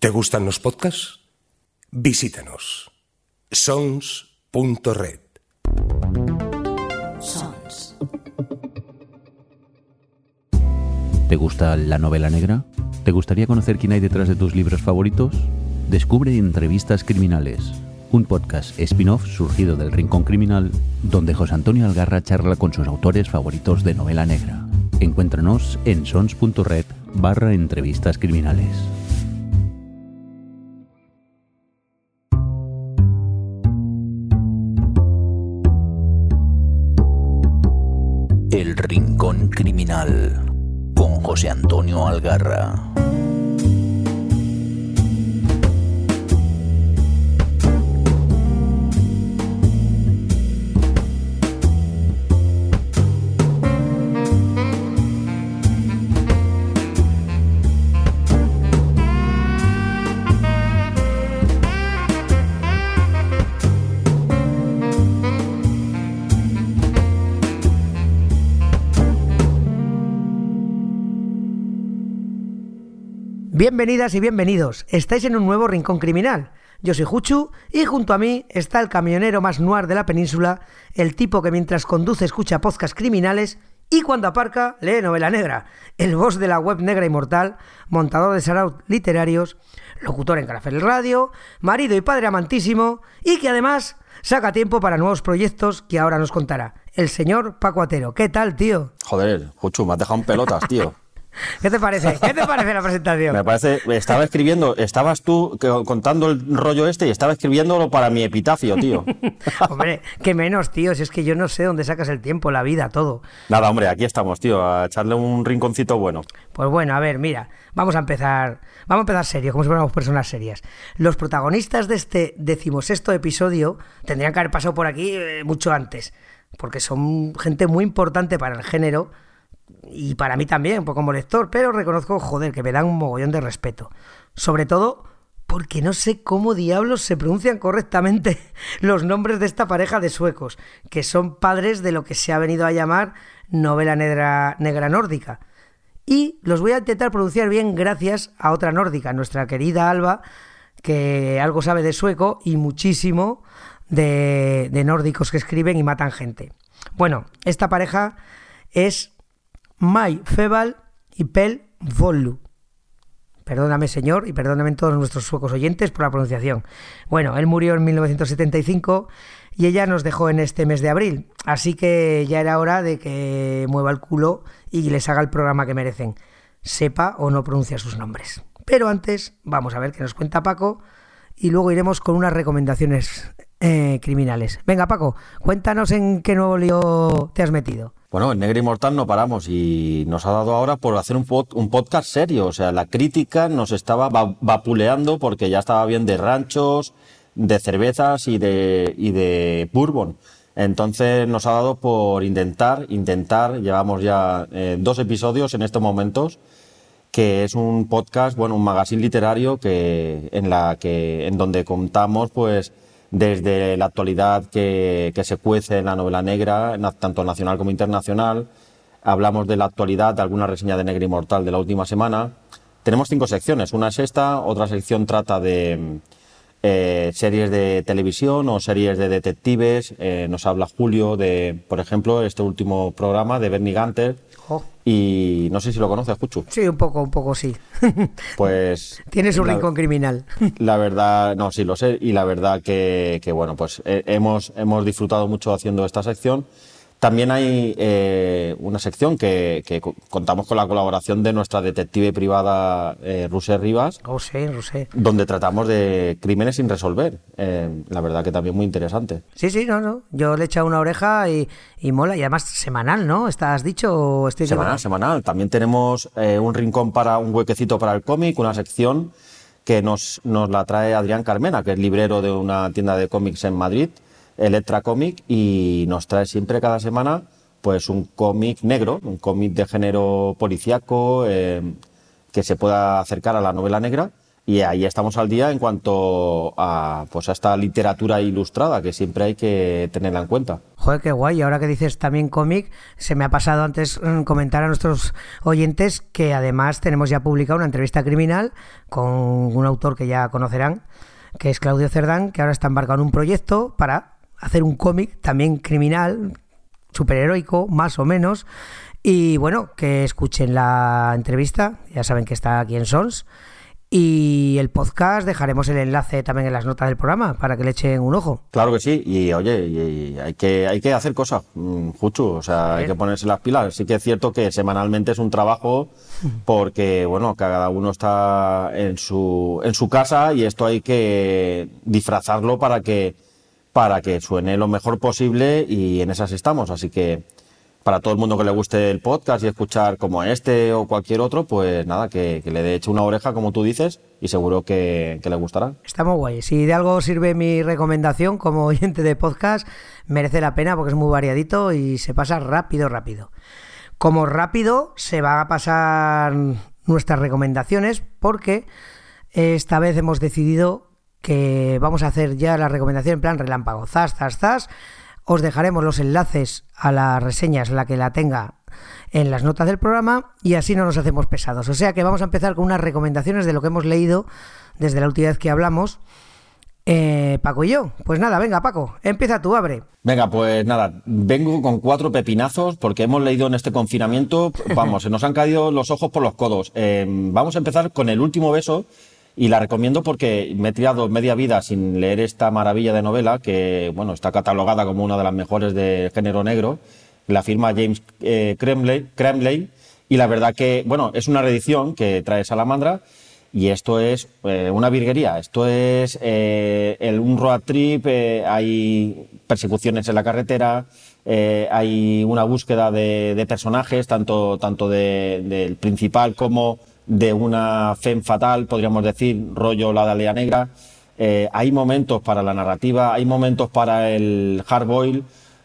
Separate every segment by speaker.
Speaker 1: ¿Te gustan los podcasts? Visítanos. sons.red.
Speaker 2: Sons.
Speaker 3: ¿Te gusta la novela negra? ¿Te gustaría conocer quién hay detrás de tus libros favoritos? Descubre Entrevistas Criminales, un podcast spin-off surgido del Rincón Criminal, donde José Antonio Algarra charla con sus autores favoritos de novela negra. Encuéntranos en sons.red barra entrevistas criminales. Criminal con José Antonio Algarra.
Speaker 4: Bienvenidas y bienvenidos. Estáis en un nuevo rincón criminal. Yo soy Juchu y junto a mí está el camionero más noir de la península, el tipo que mientras conduce escucha podcasts criminales y cuando aparca lee novela negra, el boss de la web negra inmortal, montador de saraut literarios, locutor en Carafel Radio, marido y padre amantísimo y que además saca tiempo para nuevos proyectos que ahora nos contará. El señor Paco Atero. ¿Qué tal, tío?
Speaker 5: Joder, Juchu, me has dejado en pelotas, tío.
Speaker 4: ¿Qué te parece? ¿Qué te parece la presentación?
Speaker 5: Me parece, estaba escribiendo, estabas tú contando el rollo este y estaba escribiéndolo para mi epitafio, tío.
Speaker 4: Hombre, que menos, tío, si es que yo no sé dónde sacas el tiempo, la vida, todo.
Speaker 5: Nada, hombre, aquí estamos, tío, a echarle un rinconcito bueno.
Speaker 4: Pues bueno, a ver, mira, vamos a empezar, vamos a empezar serio, como si fuéramos personas serias. Los protagonistas de este decimosexto episodio tendrían que haber pasado por aquí eh, mucho antes, porque son gente muy importante para el género y para mí también, pues como lector, pero reconozco, joder, que me dan un mogollón de respeto. Sobre todo porque no sé cómo diablos se pronuncian correctamente los nombres de esta pareja de suecos, que son padres de lo que se ha venido a llamar novela negra, negra nórdica. Y los voy a intentar pronunciar bien gracias a otra nórdica, nuestra querida Alba, que algo sabe de sueco y muchísimo de, de nórdicos que escriben y matan gente. Bueno, esta pareja es Mai Febal y Pel Vollu. Perdóname, señor, y perdóname todos nuestros suecos oyentes por la pronunciación. Bueno, él murió en 1975 y ella nos dejó en este mes de abril, así que ya era hora de que mueva el culo y les haga el programa que merecen, sepa o no pronuncia sus nombres. Pero antes, vamos a ver qué nos cuenta Paco y luego iremos con unas recomendaciones eh, criminales. Venga, Paco, cuéntanos en qué nuevo lío te has metido.
Speaker 5: Bueno, en Negra Inmortal no paramos y nos ha dado ahora por hacer un, pod- un podcast serio. O sea, la crítica nos estaba va- vapuleando porque ya estaba bien de ranchos, de cervezas y de, y de bourbon. Entonces nos ha dado por intentar, intentar, llevamos ya eh, dos episodios en estos momentos, que es un podcast, bueno, un magazine literario que, en, la que, en donde contamos, pues, desde la actualidad que, se cuece en la novela negra, tanto nacional como internacional. Hablamos de la actualidad, de alguna reseña de Negra Inmortal de la última semana. Tenemos cinco secciones. Una es esta, otra sección trata de eh, series de televisión o series de detectives. Eh, nos habla Julio de, por ejemplo, este último programa de Bernie Gunter.
Speaker 4: Oh.
Speaker 5: Y no sé si lo conoces, Cuchu.
Speaker 4: Sí, un poco, un poco sí.
Speaker 5: Pues.
Speaker 4: Tienes un
Speaker 5: la-
Speaker 4: rincón criminal.
Speaker 5: La verdad, no, sí lo sé, y la verdad que, que, bueno, pues eh, hemos, hemos disfrutado mucho haciendo esta sección. También hay eh, una sección que, que co- contamos con la colaboración de nuestra detective privada eh, Rusé Rivas,
Speaker 4: No sé, no sé.
Speaker 5: donde tratamos de crímenes sin resolver. Eh, la verdad que también muy interesante.
Speaker 4: Sí, sí, no, no. Yo le he echado una oreja y, y mola. Y además semanal, ¿no? ¿Estás dicho o estoy
Speaker 5: Semanal, semanal. También tenemos eh, un rincón para un huequecito para el cómic, una sección que nos, nos la trae Adrián Carmena, que es librero de una tienda de cómics en Madrid, Electra Comic, y nos trae siempre cada semana pues un cómic negro, un cómic de género policíaco eh, que se pueda acercar a la novela negra. Y ahí estamos al día en cuanto a, pues, a esta literatura ilustrada que siempre hay que tenerla en cuenta.
Speaker 4: Joder, qué guay. Ahora que dices también cómic, se me ha pasado antes mm, comentar a nuestros oyentes que además tenemos ya publicado una entrevista criminal con un autor que ya conocerán, que es Claudio Cerdán, que ahora está embarcado en un proyecto para hacer un cómic también criminal, superheroico, más o menos. Y bueno, que escuchen la entrevista, ya saben que está aquí en Sons. Y el podcast dejaremos el enlace también en las notas del programa para que le echen un ojo.
Speaker 5: Claro que sí, y oye, y hay, que, hay que hacer cosas, mm, Juchu, o sea, hay que ponerse las pilas. Sí que es cierto que semanalmente es un trabajo porque, bueno, cada uno está en su, en su casa y esto hay que disfrazarlo para que, para que suene lo mejor posible y en esas estamos. Así que para todo el mundo que le guste el podcast y escuchar como este o cualquier otro, pues nada, que, le dé hecho una oreja, como tú dices, y seguro que, le gustará.
Speaker 4: Está muy guay. Si de algo sirve mi recomendación como oyente de podcast, merece la pena porque es muy variadito y se pasa rápido, rápido. Como rápido se van a pasar nuestras recomendaciones porque esta vez hemos decidido que vamos a hacer ya la recomendación en plan relámpago. Zas, zas, zas os dejaremos los enlaces a las reseñas, la que la tenga en las notas del programa y así no nos hacemos pesados. O sea que vamos a empezar con unas recomendaciones de lo que hemos leído desde la última vez que hablamos. Eh, Paco y yo. Pues nada, venga Paco, empieza tú, abre.
Speaker 5: Venga, pues nada, vengo con cuatro pepinazos porque hemos leído en este confinamiento, vamos, se nos han caído los ojos por los codos. Eh, vamos a empezar con el último beso y la recomiendo porque me he tirado media vida sin leer esta maravilla de novela que bueno está catalogada como una de las mejores de género negro la firma James eh, Kremley, y la verdad que bueno es una reedición que trae Salamandra y esto es eh, una virguería. Esto es eh, el, un road trip eh, hay persecuciones en la carretera hay una búsqueda de, personajes tanto tanto del principal como de una fe fatal, podríamos decir, rollo la Dalia Negra. Eh, hay momentos para la narrativa, hay momentos para el hard boil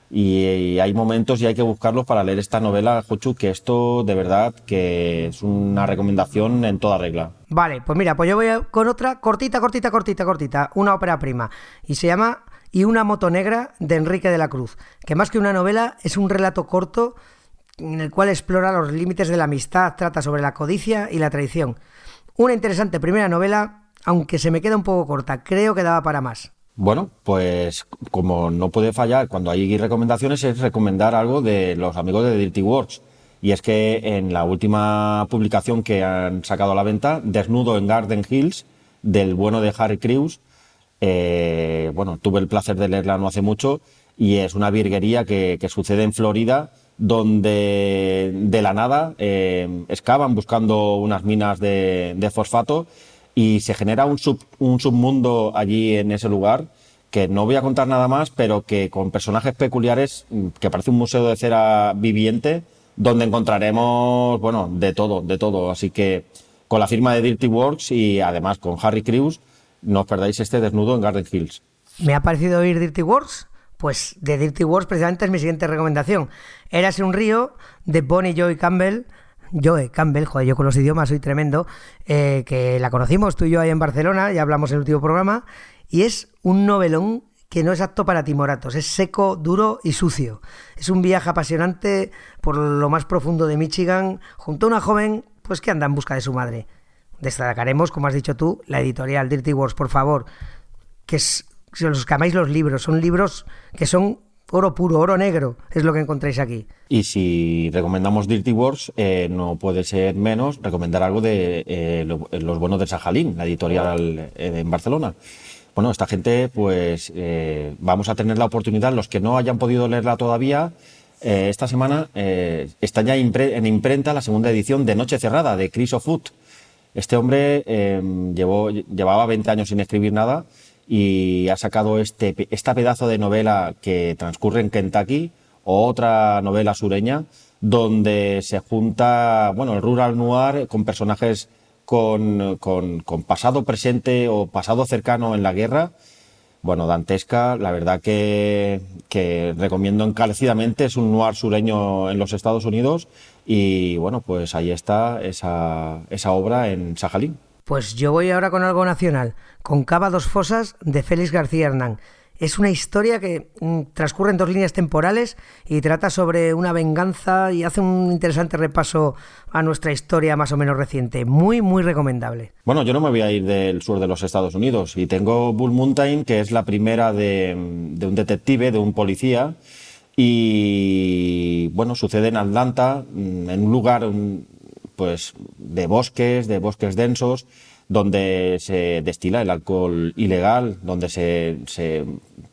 Speaker 5: y, hay momentos y hay que buscarlos para leer esta novela, Juchu, que esto de verdad que es una recomendación en toda regla.
Speaker 4: Vale, pues mira, pues yo voy con otra cortita, cortita, cortita, cortita, una ópera prima y se llama Y una moto negra de Enrique de la Cruz, que más que una novela es un relato corto en el cual explora los límites de la amistad, trata sobre la codicia y la traición. Una interesante primera novela, aunque se me queda un poco corta, creo que daba para más.
Speaker 5: Bueno, pues como no puede fallar cuando hay recomendaciones es recomendar algo de los amigos de Dirty Works. Y es que en la última publicación que han sacado a la venta, Desnudo en Garden Hills, del bueno de Harry Crews, eh, bueno, tuve el placer de leerla no hace mucho y es una virguería que sucede en Florida donde de la nada eh, excavan buscando unas minas de, fosfato y se genera un, un submundo allí en ese lugar que no voy a contar nada más, pero que con personajes peculiares, mm, que parece un museo de cera viviente, donde encontraremos, bueno, de todo, de todo. Así que con la firma de Dirty Works y además con Harry Crews, no os perdáis este desnudo en Garden Hills.
Speaker 4: Me ha parecido oír Dirty Works pues de Dirty Wars precisamente es mi siguiente recomendación. Érase un río de Bonnie Joy Campbell. Joe Campbell, joder, yo con los idiomas soy tremendo, eh, que la conocimos tú y yo ahí en Barcelona, ya hablamos en el último programa, y es un novelón que no es apto para timoratos, es seco, duro y sucio. Es un viaje apasionante por lo más profundo de Michigan, junto a una joven pues que anda en busca de su madre. Destacaremos, como has dicho tú, la editorial Dirty Wars, por favor, que es si os que amáis los libros, son libros que son oro puro, oro negro, es lo que encontráis aquí.
Speaker 5: Y si recomendamos Dirty Wars, eh, no puede ser menos recomendar algo de eh, Los Buenos de Sajalín, la editorial eh, en Barcelona. Bueno, esta gente, pues vamos a tener la oportunidad, los que no hayan podido leerla todavía, esta semana está ya en imprenta la segunda edición de Noche Cerrada, de Chris O'Foot. Este hombre llevó, llevaba 20 años sin escribir nada y ha sacado este esta pedazo de novela que transcurre en Kentucky, otra novela sureña, donde se junta bueno, el rural noir con personajes con, con, pasado presente o pasado cercano en la guerra. Bueno, dantesca, la verdad que, que recomiendo encarecidamente, es un noir sureño en los Estados Unidos y bueno, pues ahí está esa, esa obra en Sajalín.
Speaker 4: Pues yo voy ahora con algo nacional, con Cava dos Fosas de Félix García Hernán. Es una historia que mm, transcurre en dos líneas temporales y trata sobre una venganza y hace un interesante repaso a nuestra historia más o menos reciente. Muy, muy recomendable.
Speaker 5: Bueno, yo no me voy a ir del sur de los Estados Unidos y tengo Bull Mountain, que es la primera de, de un detective, de un policía. Y bueno, sucede en Atlanta, mm, en un lugar mm, pues de bosques, de bosques densos, donde se destila el alcohol ilegal, donde se, se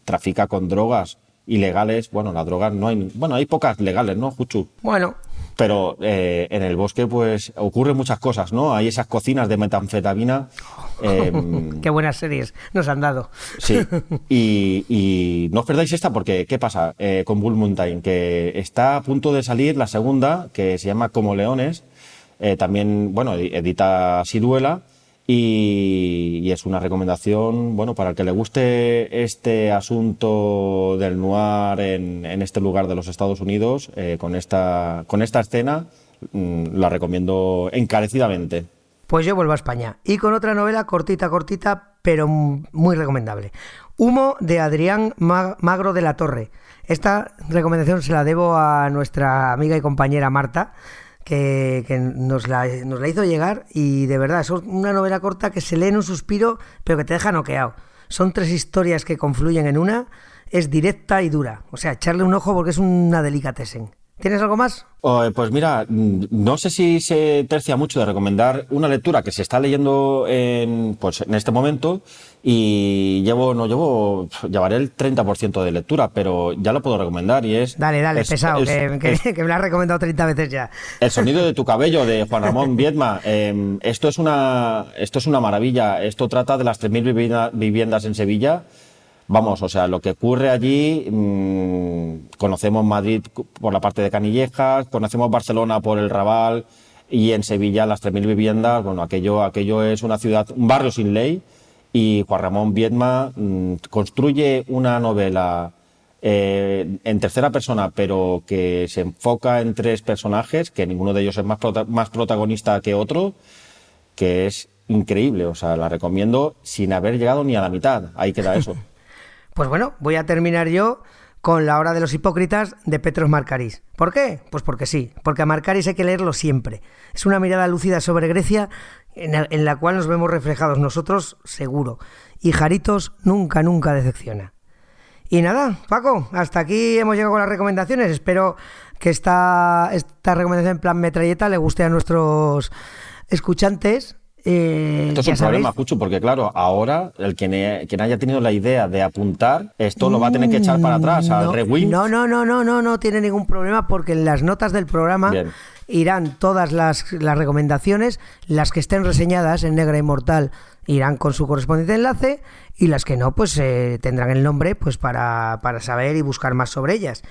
Speaker 5: trafica con drogas ilegales. Bueno, las drogas no hay, bueno, hay pocas legales, ¿no, Juchu?
Speaker 4: Bueno,
Speaker 5: Pero eh, en el bosque, pues ocurren muchas cosas, ¿no? Hay esas cocinas de metanfetamina. em,
Speaker 4: qué buenas series nos han dado.
Speaker 5: Sí, y, y no os perdáis esta porque, ¿qué pasa eh, con Bull Mountain? Que está a punto de salir la segunda, que se llama Como Leones, eh, también, bueno, edi- edita Siruela, y, y es una recomendación, bueno, para el que le guste este asunto del noir en, este lugar de los Estados Unidos, eh, con, esta, con esta escena, mm, la recomiendo encarecidamente.
Speaker 4: Pues yo vuelvo a España. Y con otra novela cortita, cortita, pero muy recomendable. Humo de Adrián Ma- Magro de la Torre. Esta recomendación se la debo a nuestra amiga y compañera Marta, que, que nos, la, nos la hizo llegar y de verdad es una novela corta que se lee en un suspiro, pero que te deja noqueado. Son tres historias que confluyen en una, es directa y dura. O sea, echarle un ojo porque es una delicatessen. ¿Tienes algo más?
Speaker 5: Oh, eh, pues mira, mm, no sé si se tercia mucho de recomendar una lectura que se está leyendo en, pues, en este momento y llevo, no llevo, llevaré el 30% de lectura, pero ya lo puedo recomendar y es...
Speaker 4: Dale, dale,
Speaker 5: es-
Speaker 4: pesado,
Speaker 5: es-
Speaker 4: que, que-
Speaker 5: es-
Speaker 4: que me lo has recomendado 30 veces ya.
Speaker 5: el sonido de tu cabello de Juan Ramón Viedma. Eh, esto es una esto es una maravilla. Esto trata de las 3.000 vivienda- viviendas en Sevilla. Vamos, o sea, lo que ocurre allí, mm, conocemos Madrid por la parte de Canillejas, conocemos Barcelona por el Raval y en Sevilla las 3.000 viviendas, bueno, aquello, aquello es una ciudad, un barrio sin ley y Juan Ramón Viedma mm, construye una novela eh, en tercera persona, pero que se enfoca en tres personajes, que ninguno de ellos es más, más protagonista que otro, que es increíble. O sea, la recomiendo sin haber llegado ni a la mitad. Ahí queda eso.
Speaker 4: Pues bueno, voy a terminar yo con La Hora de los Hipócritas de Petros Marcaris. ¿Por qué? Pues porque sí, porque a Marcaris hay que leerlo siempre. Es una mirada lúcida sobre Grecia en la, cual nos vemos reflejados nosotros, seguro. Y Jaritos nunca, nunca decepciona. Y nada, Paco, hasta aquí hemos llegado con las recomendaciones. Espero que esta, esta recomendación en plan metralleta le guste a nuestros escuchantes. Eh,
Speaker 5: Esto es un problema, Cucho, porque claro, ahora el quien, he- quien haya tenido la idea de apuntar, esto lo va a tener que echar para atrás al
Speaker 4: no,
Speaker 5: rewind.
Speaker 4: No, no, no, no, no, no tiene ningún problema porque en las notas del programa
Speaker 5: Bien.
Speaker 4: irán todas las, las recomendaciones, las que estén reseñadas en Negra Inmortal irán con su correspondiente enlace y las que no, pues eh, tendrán el nombre pues para, para saber y buscar más sobre ellas.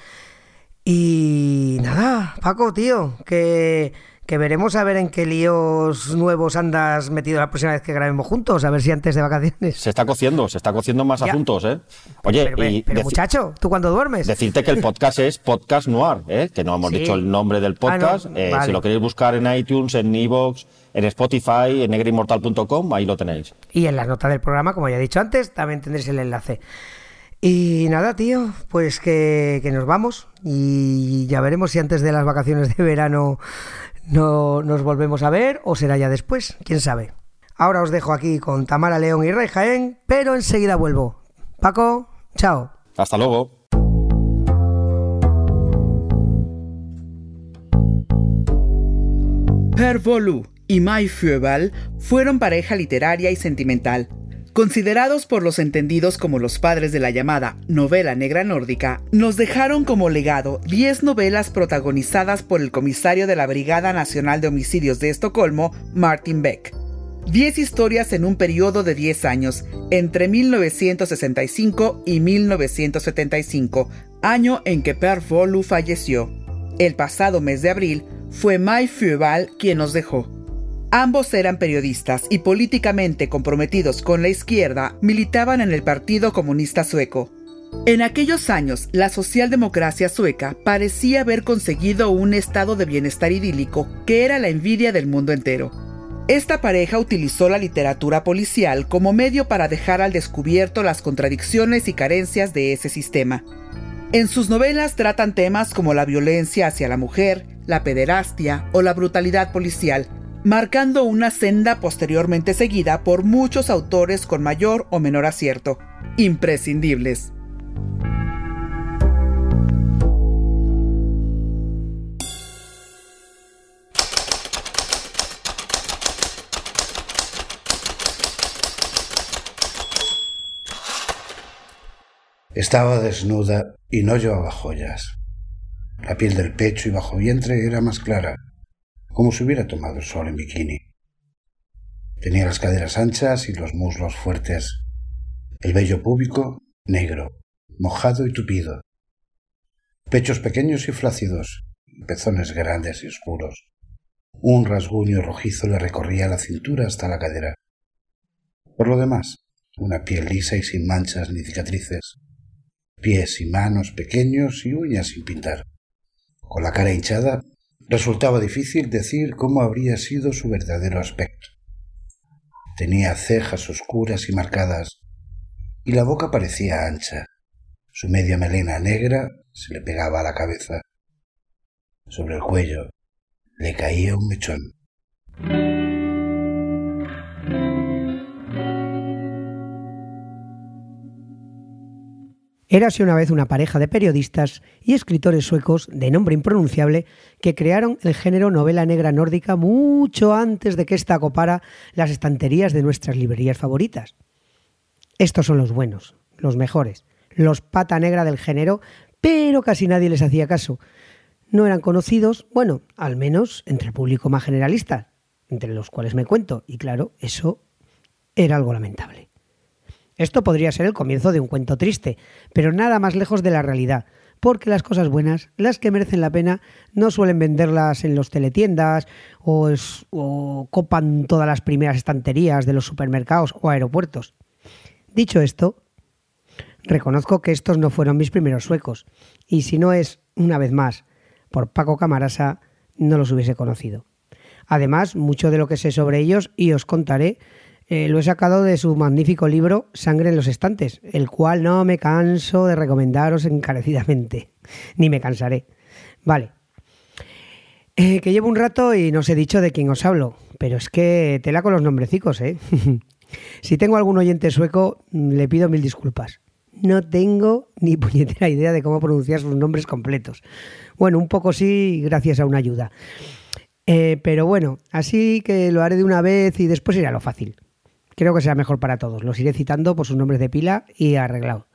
Speaker 4: Y nada, Paco, tío, que, que veremos a ver en qué líos nuevos andas metido la próxima vez que grabemos juntos, a ver si antes de vacaciones.
Speaker 5: Se está cociendo, se está cociendo más
Speaker 4: Ya.
Speaker 5: asuntos, ¿eh? Oye,
Speaker 4: pero,
Speaker 5: y
Speaker 4: pero,
Speaker 5: deci-
Speaker 4: muchacho, ¿tú cuando duermes?
Speaker 5: Decirte que el podcast es Podcast Noir, ¿eh? que no hemos
Speaker 4: Sí.
Speaker 5: dicho el nombre del podcast.
Speaker 4: Ah, no,
Speaker 5: Eh,
Speaker 4: vale.
Speaker 5: Si lo queréis buscar en iTunes, en Evox, en Spotify, en negrainmortal.com, ahí lo tenéis.
Speaker 4: Y en las notas del programa, como ya he dicho antes, también tendréis el enlace. Y nada, tío, pues que, que nos vamos y ya veremos si antes de las vacaciones de verano no nos volvemos a ver o será ya después, quién sabe. Ahora os dejo aquí con Tamara León y Rey Jaén, pero enseguida vuelvo. Paco, chao.
Speaker 5: Hasta luego.
Speaker 2: Per Volu y Mai Fieubal fueron pareja literaria y sentimental. Considerados por los entendidos como los padres de la llamada novela negra nórdica, nos dejaron como legado 10 novelas protagonizadas por el comisario de la Brigada Nacional de Homicidios de Estocolmo, Martin Beck. 10 historias en un periodo de 10 años, entre 1965 y 1975, año en que Per Volu falleció. El pasado mes de abril fue Mai Fieubal quien nos dejó. Ambos eran periodistas y políticamente comprometidos con la izquierda, militaban en el Partido Comunista Sueco. En aquellos años, la socialdemocracia sueca parecía haber conseguido un estado de bienestar idílico que era la envidia del mundo entero. Esta pareja utilizó la literatura policial como medio para dejar al descubierto las contradicciones y carencias de ese sistema. En sus novelas tratan temas como la violencia hacia la mujer, la pederastia o la brutalidad policial, marcando una senda posteriormente seguida por muchos autores con mayor o menor acierto. Imprescindibles.
Speaker 6: Estaba desnuda y no llevaba joyas. La piel del pecho y bajo vientre era más clara, como si hubiera tomado el sol en bikini. Tenía las caderas anchas y los muslos fuertes, el vello púbico negro, mojado y tupido, pechos pequeños y flácidos, pezones grandes y oscuros. Un rasguño rojizo le recorría la cintura hasta la cadera. Por lo demás, una piel lisa y sin manchas ni cicatrices, pies y manos pequeños y uñas sin pintar. Con la cara hinchada, resultaba difícil decir cómo habría sido su verdadero aspecto. Tenía cejas oscuras y marcadas, y la boca parecía ancha. Su media melena negra se le pegaba a la cabeza. Sobre el cuello le caía un mechón.
Speaker 4: Érase una vez una pareja de periodistas y escritores suecos de nombre impronunciable que crearon el género novela negra nórdica mucho antes de que ésta acopara las estanterías de nuestras librerías favoritas. Estos son los buenos, los mejores, los pata negra del género, pero casi nadie les hacía caso. No eran conocidos, bueno, al menos entre el público más generalista, entre los cuales me cuento, y claro, eso era algo lamentable. Esto podría ser el comienzo de un cuento triste, pero nada más lejos de la realidad, porque las cosas buenas, las que merecen la pena, no suelen venderlas en los teletiendas o, o copan todas las primeras estanterías de los supermercados o aeropuertos. Dicho esto, reconozco que estos no fueron mis primeros suecos, y si no es, una vez más, por Paco Camarasa, no los hubiese conocido. Además, mucho de lo que sé sobre ellos, y os contaré, eh, lo he sacado de su magnífico libro Sangre en los estantes, el cual no me canso de recomendaros encarecidamente, ni me cansaré. Vale. Eh, que llevo un rato y no os he dicho de quién os hablo, pero es que tela con los nombrecicos, ¿eh? si tengo algún oyente sueco, le pido mil disculpas. No tengo ni puñetera idea de cómo pronunciar sus nombres completos. Bueno, un poco sí, gracias a una ayuda. Eh, pero bueno, así que lo haré de una vez y después iré lo fácil. Creo que será mejor para todos. Los iré citando por sus nombres de pila y arreglado.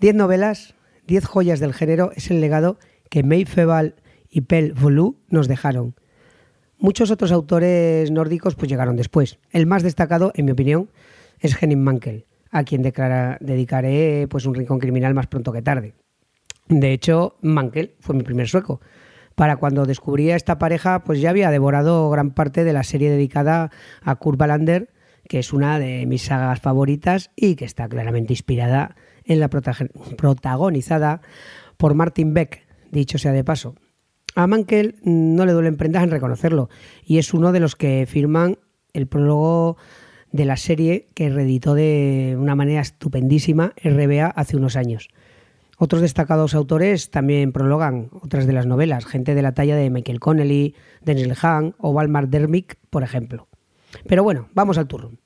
Speaker 4: Diez novelas, diez joyas del género es el legado que May Feval y Pel Volu nos dejaron. Muchos otros autores nórdicos pues llegaron después. El más destacado, en mi opinión, es Henning Mankell, a quien dedicaré pues un rincón criminal más pronto que tarde. De hecho, Mankell fue mi primer sueco. Para cuando descubrí a esta pareja, pues ya había devorado gran parte de la serie dedicada a Kurt que es una de mis sagas favoritas y que está claramente inspirada en la protagonizada por Martin Beck, dicho sea de paso. A Mankel no le duelen prendas en reconocerlo y es uno de los que firman el prólogo de la serie que reeditó de una manera estupendísima RBA hace unos años. Otros destacados autores también prologan otras de las novelas, gente de la talla de Michael Connelly, Denzel Hahn o Walmart Dermick, por ejemplo. Pero bueno, vamos al turno.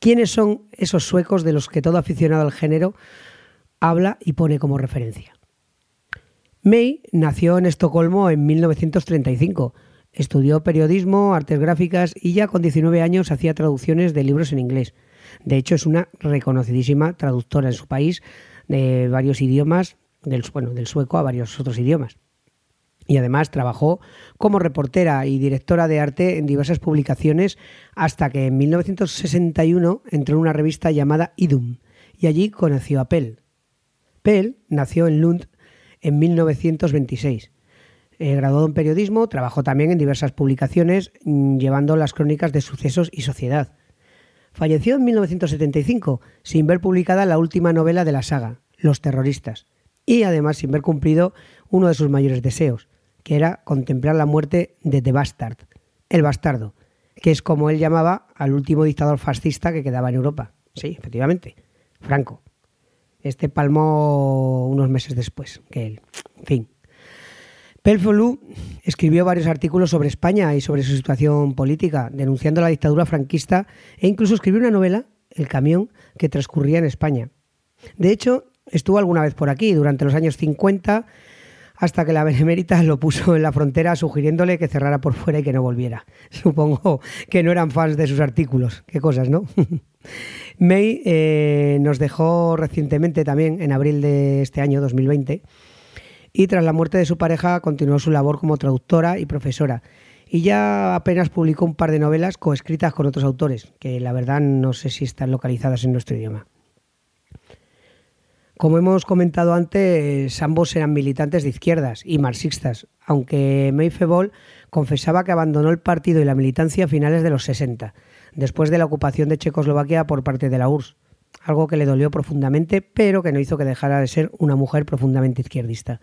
Speaker 4: ¿Quiénes son esos suecos de los que todo aficionado al género habla y pone como referencia? May nació en Estocolmo en 1935. Estudió periodismo, artes gráficas y ya con 19 años hacía traducciones de libros en inglés. De hecho, es una reconocidísima traductora en su país de varios idiomas, del, bueno, del sueco a varios otros idiomas y además trabajó como reportera y directora de arte en diversas publicaciones hasta que en 1961 entró en una revista llamada Idum y allí conoció a Pell. Pell nació en Lund en 1926. Eh, graduado en periodismo, trabajó también en diversas publicaciones mm, llevando las crónicas de sucesos y sociedad. Falleció en 1975 sin ver publicada la última novela de la saga, Los terroristas, y además sin ver cumplido uno de sus mayores deseos, que era contemplar la muerte de The Bastard, el bastardo, que es como él llamaba al último dictador fascista que quedaba en Europa. Sí, efectivamente, Franco. Este palmó unos meses después que él. En fin. Pelfolú escribió varios artículos sobre España y sobre su situación política, denunciando la dictadura franquista e incluso escribió una novela, El camión, que transcurría en España. De hecho, estuvo alguna vez por aquí durante los años 50 hasta que la Benemérita lo puso en la frontera sugiriéndole que cerrara por fuera y que no volviera. Supongo que no eran fans de sus artículos. Qué cosas, ¿no? May eh, nos dejó recientemente también, en abril de este año, 2020, y tras la muerte de su pareja continuó su labor como traductora y profesora. Y ya apenas publicó un par de novelas coescritas con otros autores, que la verdad no sé si están localizadas en nuestro idioma. Como hemos comentado antes, ambos eran militantes de izquierdas y marxistas, aunque Meifebol confesaba que abandonó el partido y la militancia a finales de los 60, después de la ocupación de Checoslovaquia por parte de la URSS, algo que le dolió profundamente, pero que no hizo que dejara de ser una mujer profundamente izquierdista.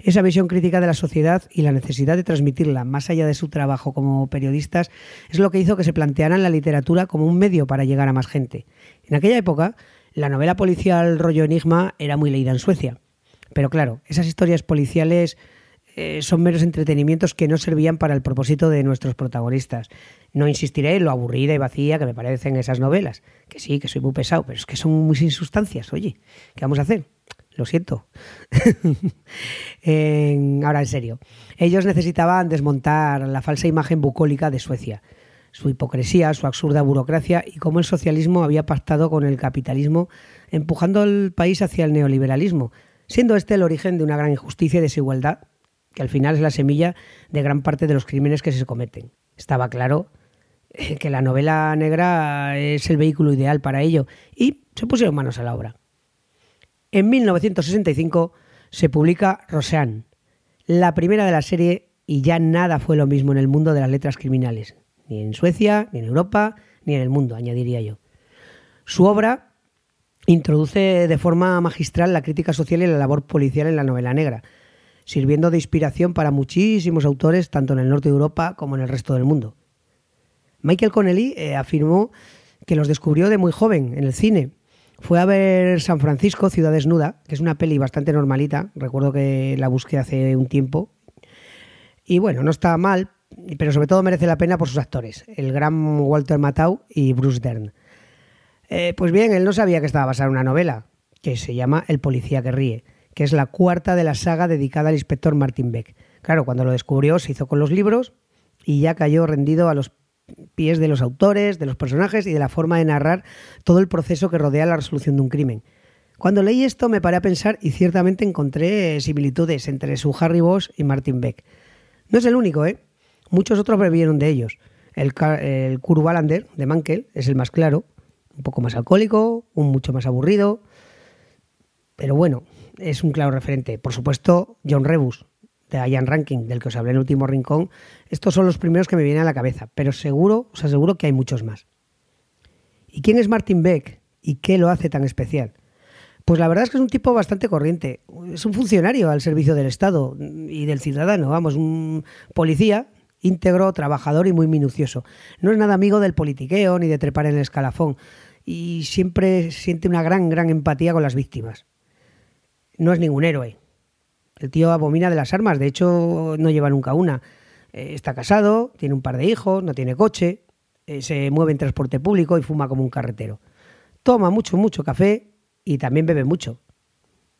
Speaker 4: Esa visión crítica de la sociedad y la necesidad de transmitirla más allá de su trabajo como periodistas es lo que hizo que se plantearan la literatura como un medio para llegar a más gente. En aquella época, la novela policial rollo enigma era muy leída en Suecia. Pero claro, esas historias policiales eh, son meros entretenimientos que no servían para el propósito de nuestros protagonistas. No insistiré en lo aburrida y vacía que me parecen esas novelas. Que sí, que soy muy pesado, pero es que son muy sin sustancias. Oye, ¿qué vamos a hacer? Lo siento. ahora en serio. Ellos necesitaban desmontar la falsa imagen bucólica de Suecia su hipocresía, su absurda burocracia y cómo el socialismo había pactado con el capitalismo, empujando al país hacia el neoliberalismo, siendo este el origen de una gran injusticia y desigualdad, que al final es la semilla de gran parte de los crímenes que se cometen. Estaba claro eh, que la novela negra es el vehículo ideal para ello, y se pusieron manos a la obra. En 1965 se publica Roseanne, la primera de la serie, y ya nada fue lo mismo en el mundo de las letras criminales ni en Suecia, ni en Europa, ni en el mundo, añadiría yo. Su obra introduce de forma magistral la crítica social y la labor policial en la novela negra, sirviendo de inspiración para muchísimos autores tanto en el norte de Europa como en el resto del mundo. Michael Connelly eh, afirmó que los descubrió de muy joven en el cine. Fue a ver San Francisco, Ciudad Desnuda, que es una peli bastante normalita, recuerdo que la busqué hace un tiempo. Y bueno, no está mal, pero sobre todo merece la pena por sus actores, el gran Walter Matthau y Bruce Dern. Eh, pues bien, él no sabía que estaba basada en una novela, que se llama El policía que ríe, que es la cuarta de la saga dedicada al inspector Martin Beck. Claro, cuando lo descubrió se hizo con los libros y ya cayó rendido a los pies de los autores, de los personajes y de la forma de narrar todo el proceso que rodea la resolución de un crimen. Cuando leí esto me paré a pensar y ciertamente encontré similitudes entre su Harry Bosch y Martin Beck. No es el único, ¿eh? Muchos otros bebieron de ellos. El, el de Mankel es el más claro, un poco más alcohólico, un mucho más aburrido, pero bueno, es un claro referente. Por supuesto, John Rebus, de Ian Ranking, del que os hablé en el último rincón. Estos son los primeros que me vienen a la cabeza, pero seguro, os aseguro que hay muchos más. ¿Y quién es Martin Beck y qué lo hace tan especial? Pues la verdad es que es un tipo bastante corriente. Es un funcionario al servicio del Estado y del ciudadano, vamos, un policía íntegro, trabajador y muy minucioso. No es nada amigo del politiqueo ni de trepar en el escalafón y siempre siente una gran, gran empatía con las víctimas. No es ningún héroe. El tío abomina de las armas, de hecho no lleva nunca una. Eh, está casado, tiene un par de hijos, no tiene coche, eh, se mueve en transporte público y fuma como un carretero. Toma mucho, mucho café y también bebe mucho.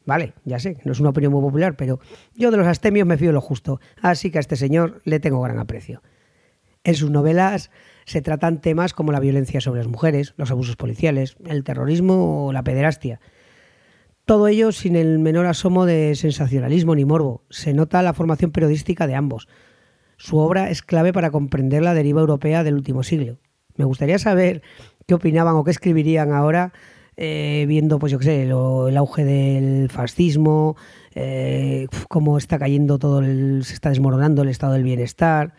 Speaker 4: Vale, ya sé, no es una opinión muy popular, pero yo de los astemios me fío lo justo, así que a este señor le tengo gran aprecio. En sus novelas se tratan temas como la violencia sobre las mujeres, los abusos policiales, el terrorismo o la pederastia. Todo ello sin el menor asomo de sensacionalismo ni morbo. Se nota la formación periodística de ambos. Su obra es clave para comprender la deriva europea del último siglo. Me gustaría saber qué opinaban o qué escribirían ahora eh, viendo, pues yo qué sé, el auge del fascismo, eh, cómo está cayendo todo, el, se está desmoronando el estado del bienestar,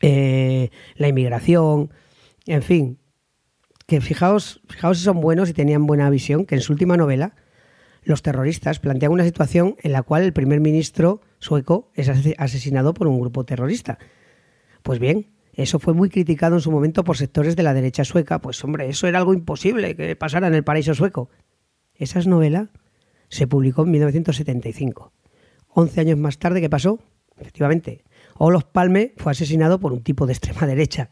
Speaker 4: eh, la inmigración, en fin, que fijaos, fijaos si son buenos y tenían buena visión, que en su última novela, los terroristas plantean una situación en la cual el primer ministro sueco es asesinado por un grupo terrorista. Pues bien, Eso fue muy criticado en su momento por sectores de la derecha sueca, pues hombre, eso era algo imposible que pasara en el paraíso sueco. Esa novela se publicó en 1975. Once años más tarde, ¿qué pasó? Efectivamente, Olof Palme fue asesinado por un tipo de extrema derecha.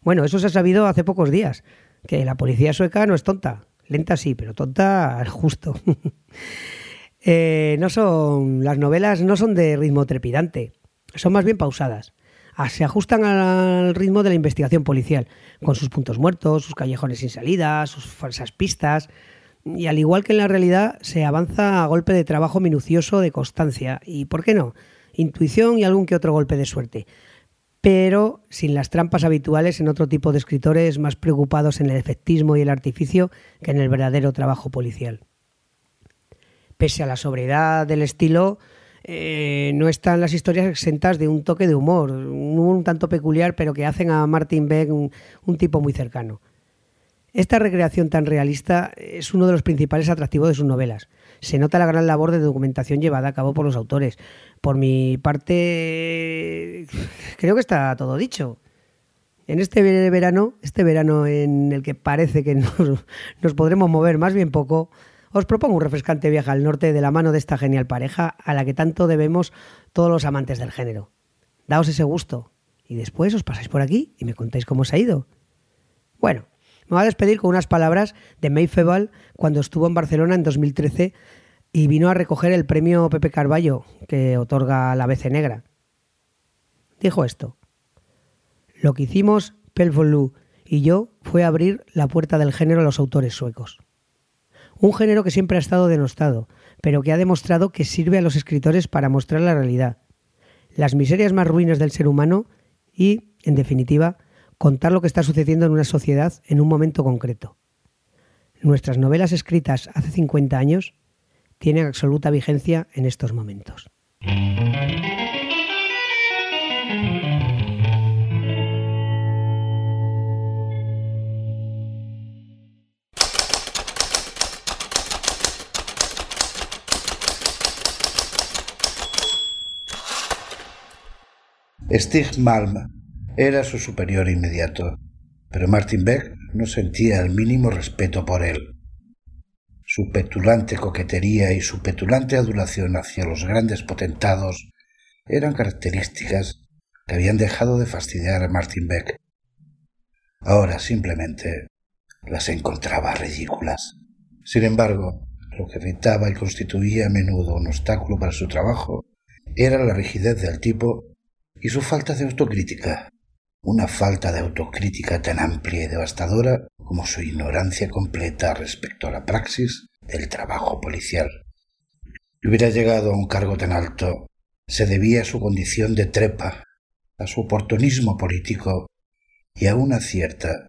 Speaker 4: Bueno, eso se ha sabido hace pocos días, que la policía sueca no es tonta. Lenta sí, pero tonta justo. Eh, no son, las novelas no son de ritmo trepidante, son más bien pausadas. Ah, se ajustan al ritmo de la investigación policial, con sus puntos muertos, sus callejones sin salida, sus falsas pistas, y al igual que en la realidad, se avanza a golpe de trabajo minucioso de constancia y, ¿por qué no?, intuición y algún que otro golpe de suerte. Pero sin las trampas habituales en otro tipo de escritores más preocupados en el efectismo y el artificio que en el verdadero trabajo policial. Pese a la sobriedad del estilo, eh, no están las historias exentas de un toque de humor, un, tanto peculiar, pero que hacen a Martin Beck un tipo muy cercano. Esta recreación tan realista es uno de los principales atractivos de sus novelas. Se nota la gran labor de documentación llevada a cabo por los autores. Por mi parte, creo que está todo dicho. En este verano, este verano en el que parece que nos, podremos mover más bien poco, os propongo un refrescante viaje al norte de la mano de esta genial pareja a la que tanto debemos todos los amantes del género. Daos ese gusto y después os pasáis por aquí y me contáis cómo os ha ido. Bueno, me voy a despedir con unas palabras de May Febal cuando estuvo en Barcelona en 2013 y vino a recoger el premio Pepe Carballo que otorga la BC Negra. Dijo esto. Lo que hicimos Pelvolú y yo fue abrir la puerta del género a los autores suecos. Un género que siempre ha estado denostado, pero que ha demostrado que sirve a los escritores para mostrar la realidad, las miserias más ruinas del ser humano y, en definitiva, contar lo que está sucediendo en una sociedad en un momento concreto. Nuestras novelas escritas hace 50 años tienen absoluta vigencia en estos momentos.
Speaker 6: Stig Malm era su superior inmediato, pero Martin Beck no sentía el mínimo respeto por él. Su petulante coquetería y su petulante adulación hacia los grandes potentados eran características que habían dejado de fastidiar a Martin Beck. Ahora simplemente las encontraba ridículas. Sin embargo, lo que irritaba y constituía a menudo un obstáculo para su trabajo era la rigidez del tipo y su falta de autocrítica una falta de autocrítica tan amplia y devastadora como su ignorancia completa respecto a la praxis del trabajo policial. Si hubiera llegado a un cargo tan alto, se debía a su condición de trepa, a su oportunismo político y a una cierta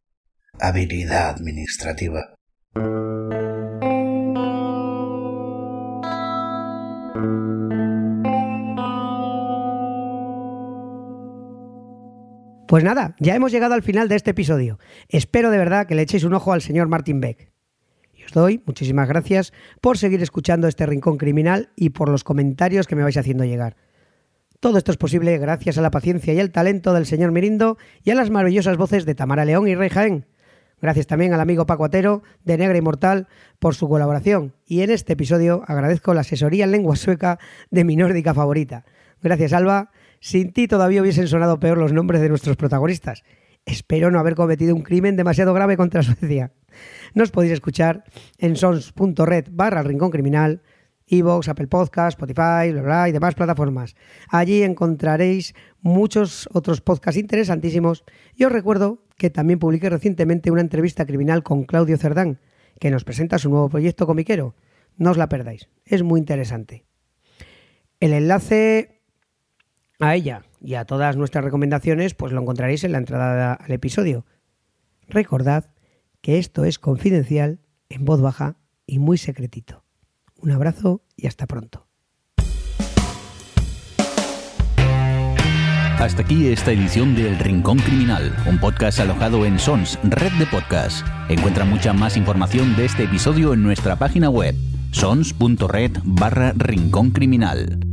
Speaker 6: habilidad administrativa.
Speaker 4: Pues nada, ya hemos llegado al final de este episodio. Espero de verdad que le echéis un ojo al señor Martin Beck. Y os doy muchísimas gracias por seguir escuchando este Rincón Criminal y por los comentarios que me vais haciendo llegar. Todo esto es posible gracias a la paciencia y el talento del señor Mirindo y a las maravillosas voces de Tamara León y Rey Jaén. Gracias también al amigo Paco Atero de Negra Inmortal por su colaboración. Y en este episodio agradezco la asesoría en lengua sueca de mi nórdica favorita. Gracias, Alba sin ti todavía hubiesen sonado peor los nombres de nuestros protagonistas. Espero no haber cometido un crimen demasiado grave contra Suecia. Nos podéis escuchar en sons.red barra Rincón Criminal, Evox, Apple Podcast, Spotify, bla, y demás plataformas. Allí encontraréis muchos otros podcasts interesantísimos y os recuerdo que también publiqué recientemente una entrevista criminal con Claudio Cerdán, que nos presenta su nuevo proyecto comiquero. No os la perdáis, es muy interesante. El enlace a ella y a todas nuestras recomendaciones, pues lo encontraréis en la entrada al episodio. Recordad que esto es confidencial, en voz baja y muy secretito. Un abrazo y hasta pronto.
Speaker 3: Hasta aquí esta edición de El Rincón Criminal, un podcast alojado en Sons, red de podcast. Encuentra mucha más información de este episodio en nuestra página web, sons.red barra Rincón Criminal